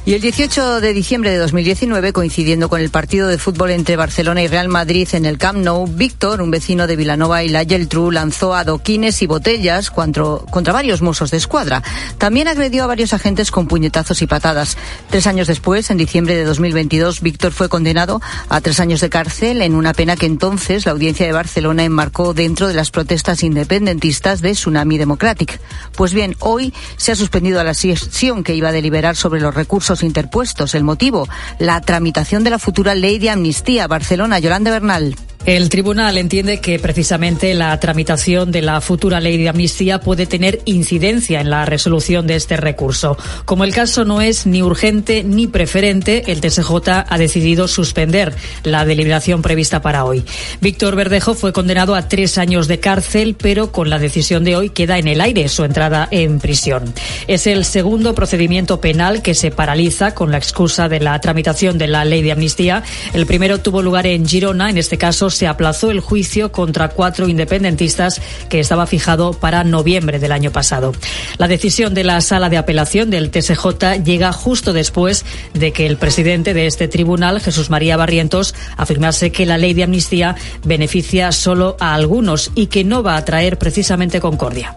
Y el 18 de diciembre de 2019, coincidiendo con el partido de fútbol entre Barcelona y Real Madrid en el Camp Nou, Víctor, un vecino de Vilanova y la Geltrú, lanzó adoquines y botellas contra, contra varios mozos de escuadra. También agredió a varios agentes con puñetazos y patadas. Tres años después, en diciembre de 2022, Víctor fue condenado a tres años de cárcel en una pena que entonces la audiencia de Barcelona enmarcó dentro de las protestas independentistas de Tsunami Democratic. Pues bien, hoy se ha suspendido la sesión que iba a deliberar sobre los recursos interpuestos. El motivo, la tramitación de la futura ley de amnistía. Barcelona, Yolanda Bernal. El tribunal entiende que precisamente la tramitación de la futura ley de amnistía puede tener incidencia en la resolución de este recurso. Como el caso no es ni urgente ni preferente, el TSJ ha decidido suspender la deliberación prevista para hoy. Víctor Verdejo fue condenado a tres años de cárcel, pero con la decisión de hoy queda en el aire su entrada en prisión. Es el segundo procedimiento penal que se paraliza con la excusa de la tramitación de la ley de amnistía. El primero tuvo lugar en Girona, en este caso se aplazó el juicio contra cuatro independentistas que estaba fijado para noviembre del año pasado. La decisión de la sala de apelación del TSJ llega justo después de que el presidente de este tribunal, Jesús María Barrientos, afirmase que la ley de amnistía beneficia solo a algunos y que no va a traer precisamente concordia.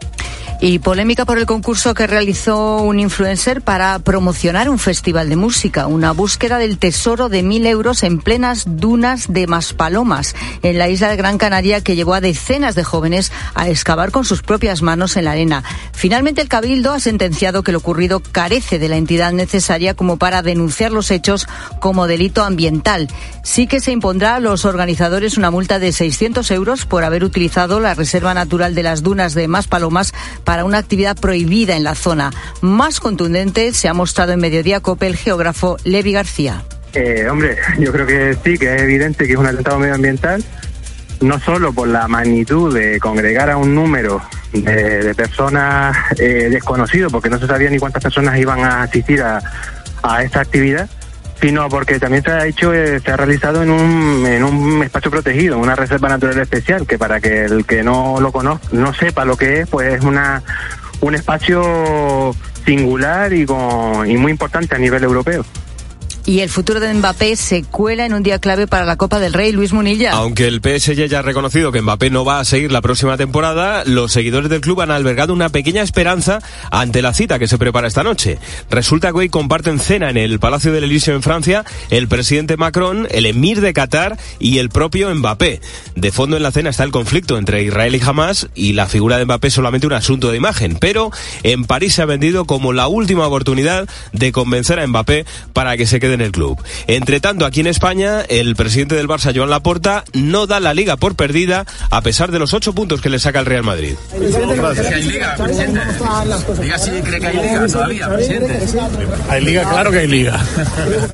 Y polémica por el concurso que realizó un influencer para promocionar un festival de música, una búsqueda del tesoro de mil euros en plenas dunas de Maspalomas, en la isla de Gran Canaria, que llevó a decenas de jóvenes a excavar con sus propias manos en la arena. Finalmente, el Cabildo ha sentenciado que lo ocurrido carece de la entidad necesaria como para denunciar los hechos como delito ambiental. Sí que se impondrá a los organizadores una multa de 600 euros por haber utilizado la Reserva Natural de las Dunas de Maspalomas para una actividad prohibida en la zona. Más contundente se ha mostrado en Mediodía Cope el geógrafo Levi García. Eh, hombre, [LAUGHS] yo creo que sí, que es evidente que es un atentado medioambiental, no solo por la magnitud de congregar a un número de, personas eh, desconocido, porque no se sabía ni cuántas personas iban a asistir a esta actividad, sino porque también se ha hecho, eh, se ha realizado en un, en un espacio protegido, una reserva natural especial, que para que el que no lo conozca, no sepa lo que es, pues es una, un espacio singular y, con, y muy importante a nivel europeo. Y el futuro de Mbappé se cuela en un día clave para la Copa del Rey, Luis Munilla. Aunque el PSG ya ha reconocido que Mbappé no va a seguir la próxima temporada, los seguidores del club han albergado una pequeña esperanza ante la cita que se prepara esta noche. Resulta que hoy comparten cena en el Palacio del Elíseo en Francia el presidente Macron, el emir de Qatar y el propio Mbappé. De fondo en la cena está el conflicto entre Israel y Hamas y la figura de Mbappé es solamente un asunto de imagen, pero en París se ha vendido como la última oportunidad de convencer a Mbappé para que se quede en el club. Entre tanto, aquí en España, el presidente del Barça, Joan Laporta, no da la liga por perdida a pesar de los ocho puntos que le saca el Real Madrid. hay liga, presidente. Diga si cree que hay liga todavía, presidente. Hay liga, claro que hay liga.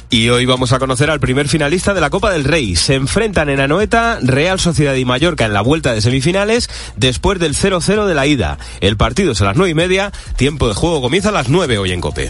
Y hoy vamos a conocer al primer finalista de la Copa del Rey. Se enfrentan en Anoeta Real Sociedad y Mallorca en la vuelta de semifinales después del 0-0 de la ida. El partido es a las nueve y media, tiempo de juego comienza a las 9 hoy en Cope.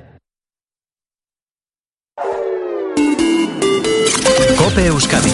Euskadi.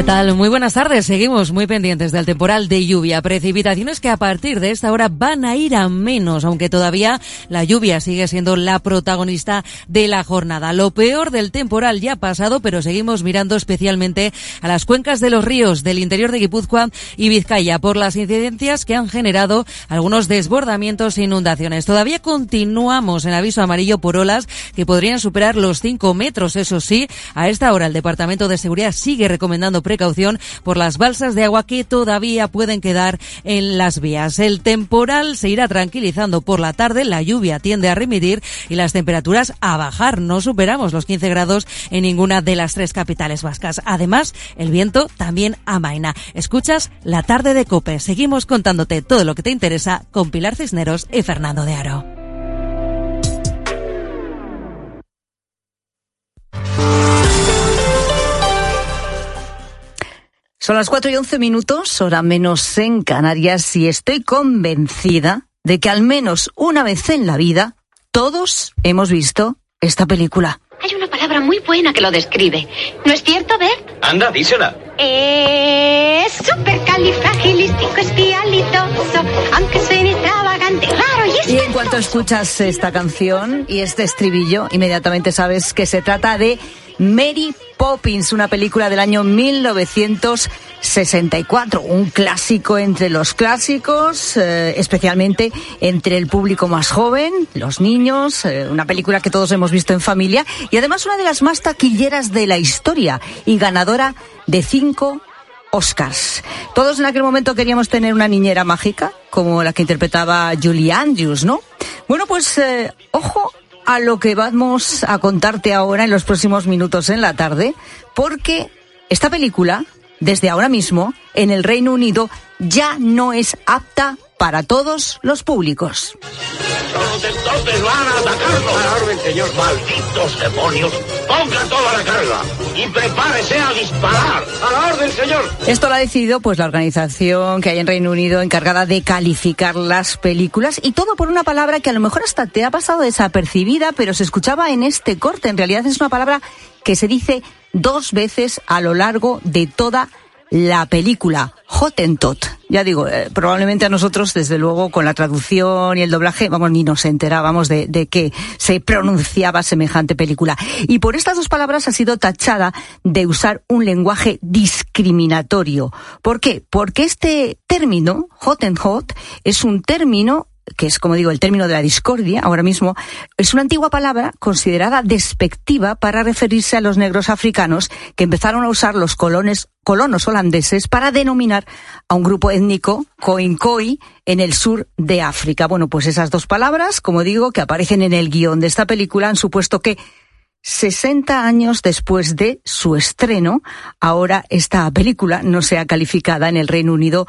¿Qué tal? Muy buenas tardes. Seguimos muy pendientes del temporal de lluvia. Precipitaciones que a partir de esta hora van a ir a menos, aunque todavía la lluvia sigue siendo la protagonista de la jornada. Lo peor del temporal ya ha pasado, pero seguimos mirando especialmente a las cuencas de los ríos del interior de Guipúzcoa y Vizcaya por las incidencias que han generado algunos desbordamientos e inundaciones. Todavía continuamos en aviso amarillo por olas que podrían superar los 5 metros. Eso sí, a esta hora el Departamento de Seguridad sigue recomendando precaución por las balsas de agua que todavía pueden quedar en las vías. El temporal se irá tranquilizando por la tarde, la lluvia tiende a remitir y las temperaturas a bajar. No superamos los 15 grados en ninguna de las tres capitales vascas. Además, el viento también amaina. Escuchas la tarde de Cope. Seguimos contándote todo lo que te interesa con Pilar Cisneros y Fernando de Aro. Son las 4 y 11 minutos, hora menos en Canarias, y estoy convencida de que al menos una vez en la vida todos hemos visto esta película. Hay una palabra muy buena que lo describe. ¿No es cierto, Bert? Anda, dísela. Es supercalifragilístico-espialitoso, aunque suene extravagante, raro y Y en cuanto escuchas esta canción y este estribillo, inmediatamente sabes que se trata de Mary Poppins, una película del año 1964, un clásico entre los clásicos, eh, especialmente entre el público más joven, los niños, eh, una película que todos hemos visto en familia y además una de las más taquilleras de la historia y ganadora de cinco Oscars. Todos en aquel momento queríamos tener una niñera mágica, como la que interpretaba Julie Andrews, ¿no? Bueno, pues eh, ojo a lo que vamos a contarte ahora en los próximos minutos en la tarde, porque esta película, desde ahora mismo, en el Reino Unido, ya no es apta para todos los públicos. Los entonces van a atacarnos. A la orden, señor. Malditos demonios. Ponga toda la carga y prepárese a disparar. A la orden, señor. Esto lo ha decidido pues la organización que hay en Reino Unido encargada de calificar las películas y todo por una palabra que a lo mejor hasta te ha pasado desapercibida, pero se escuchaba en este corte. En realidad es una palabra que se dice dos veces a lo largo de toda la película Hottentot. Ya digo, eh, probablemente a nosotros, desde luego, con la traducción y el doblaje, vamos, ni nos enterábamos de, de que se pronunciaba semejante película. Y por estas dos palabras ha sido tachada de usar un lenguaje discriminatorio. ¿Por qué? Porque este término, Hottentot, es un término que es, como digo, el término de la discordia ahora mismo, es una antigua palabra considerada despectiva para referirse a los negros africanos que empezaron a usar los colones, colonos holandeses para denominar a un grupo étnico, Coincoi, en el sur de África. Bueno, pues esas dos palabras, como digo, que aparecen en el guion de esta película han supuesto que 60 años después de su estreno, ahora esta película no sea calificada en el Reino Unido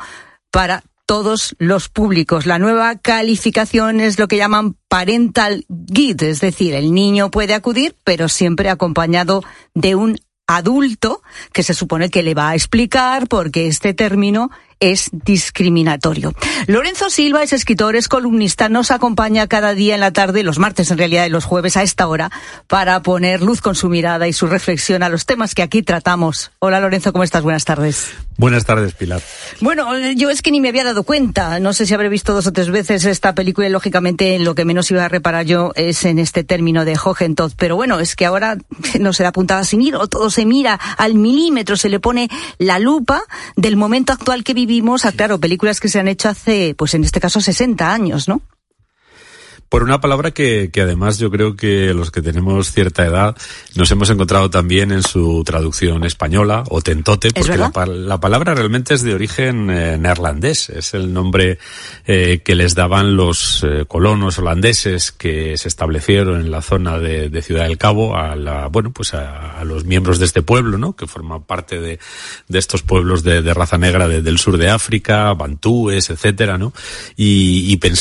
para todos los públicos. La nueva calificación es lo que llaman parental guide, es decir, el niño puede acudir, pero siempre acompañado de un adulto que se supone que le va a explicar porque este término es discriminatorio. Lorenzo Silva es escritor, es columnista, nos acompaña cada día en la tarde, los martes en realidad y los jueves a esta hora, para poner luz con su mirada y su reflexión a los temas que aquí tratamos. Hola Lorenzo, ¿cómo estás? Buenas tardes. Buenas tardes, Pilar. Bueno, yo es que ni me había dado cuenta. No sé si habré visto dos o tres veces esta película y lógicamente en lo que menos iba a reparar yo es en este término de Hohentodt. Pero bueno, es que ahora [LAUGHS] no se da puntada sin hilo, todo se mira al milímetro, se le pone la lupa del momento actual que vivimos a, claro, películas que se han hecho hace, pues en este caso, 60 años, ¿no? Por una palabra que, que, además yo creo que los que tenemos cierta edad nos hemos encontrado también en su traducción española, o tentote, porque la, la, palabra realmente es de origen eh, neerlandés, es el nombre eh, que les daban los eh, colonos holandeses que se establecieron en la zona de, de Ciudad del Cabo a la, bueno, pues a, a, los miembros de este pueblo, ¿no? Que forma parte de, de estos pueblos de, de raza negra del sur de África, bantúes, etcétera, ¿no? Y, y pensamos